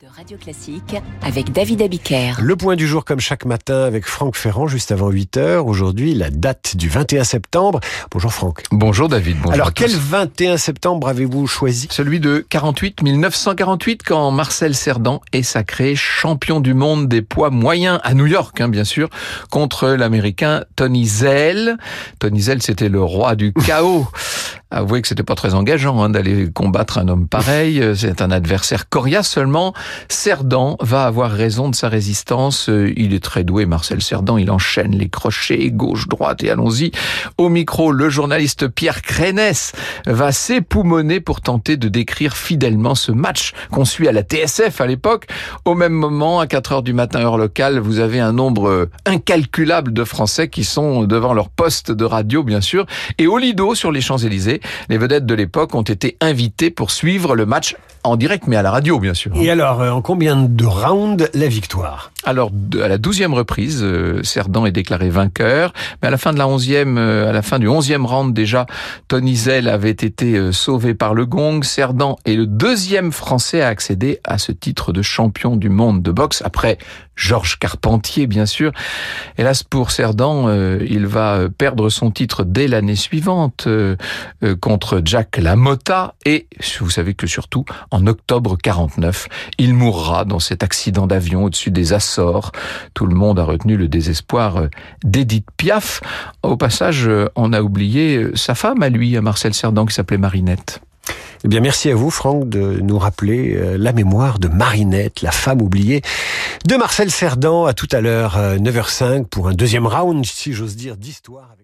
de Radio Classique avec David Abiker. Le point du jour comme chaque matin avec Franck Ferrand juste avant 8h. Aujourd'hui, la date du 21 septembre. Bonjour Franck. Bonjour David. Bonjour Alors quel 21 septembre avez-vous choisi? Celui de 48, 1948, quand Marcel Cerdan est sacré champion du monde des poids moyens à New York, hein, bien sûr, contre l'américain Tony Zell. Tony Zell, c'était le roi du chaos. Avouez que c'était pas très engageant hein, d'aller combattre un homme pareil. C'est un adversaire coriace seulement. Cerdan va avoir raison de sa résistance. Il est très doué, Marcel Cerdan. Il enchaîne les crochets gauche, droite et allons-y. Au micro, le journaliste Pierre Crénès va s'époumoner pour tenter de décrire fidèlement ce match qu'on suit à la TSF à l'époque. Au même moment, à 4 heures du matin heure locale, vous avez un nombre incalculable de Français qui sont devant leur poste de radio, bien sûr, et au Lido sur les Champs-Élysées les vedettes de l'époque ont été invitées pour suivre le match en direct, mais à la radio, bien sûr. Et alors, en combien de rounds la victoire? Alors, à la douzième reprise, euh, Cerdan est déclaré vainqueur, mais à la fin de la onzième, euh, à la fin du onzième round déjà, Tony Zell avait été euh, sauvé par le gong. Cerdan est le deuxième Français à accéder à ce titre de champion du monde de boxe après Georges Carpentier, bien sûr. Hélas pour Cerdan, il va perdre son titre dès l'année suivante contre Jack Lamotta et vous savez que surtout en octobre 49. Il mourra dans cet accident d'avion au-dessus des Açores. Tout le monde a retenu le désespoir d'Edith Piaf. Au passage, on a oublié sa femme à lui, à Marcel Cerdan, qui s'appelait Marinette. Eh bien, merci à vous, Franck, de nous rappeler la mémoire de Marinette, la femme oubliée de Marcel Cerdan. À tout à l'heure, 9h05, pour un deuxième round, si j'ose dire, d'histoire.